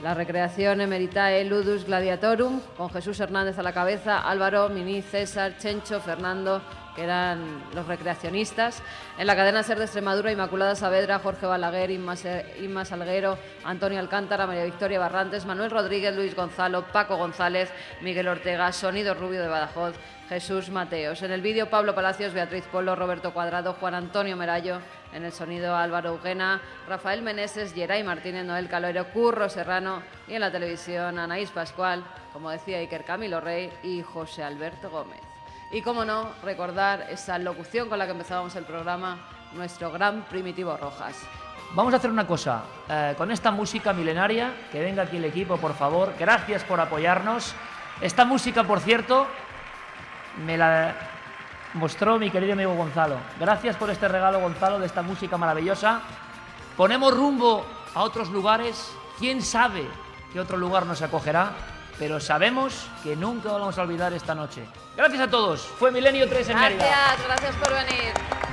la recreación Emeritae Ludus Gladiatorum, con Jesús Hernández a la cabeza, Álvaro, Mini, César, Chencho, Fernando, que eran los recreacionistas. En la cadena Ser de Extremadura, Inmaculada Saavedra, Jorge Balaguer, Inma, Inma Salguero, Antonio Alcántara, María Victoria Barrantes, Manuel Rodríguez, Luis Gonzalo, Paco González, Miguel Ortega, Sonido Rubio de Badajoz, Jesús Mateos. En el vídeo Pablo Palacios, Beatriz Polo, Roberto Cuadrado, Juan Antonio Merallo. En el sonido Álvaro Eugena, Rafael Meneses, Geray Martínez, Noel Caloero, Curro Serrano. Y en la televisión Anaís Pascual, como decía Iker Camilo Rey y José Alberto Gómez. Y cómo no, recordar esa locución con la que empezábamos el programa, nuestro gran Primitivo Rojas. Vamos a hacer una cosa, eh, con esta música milenaria, que venga aquí el equipo, por favor. Gracias por apoyarnos. Esta música, por cierto, me la mostró mi querido amigo Gonzalo. Gracias por este regalo, Gonzalo, de esta música maravillosa. Ponemos rumbo a otros lugares. ¿Quién sabe qué otro lugar nos acogerá? Pero sabemos que nunca vamos a olvidar esta noche. Gracias a todos. Fue Milenio 3 en. Gracias, gracias por venir.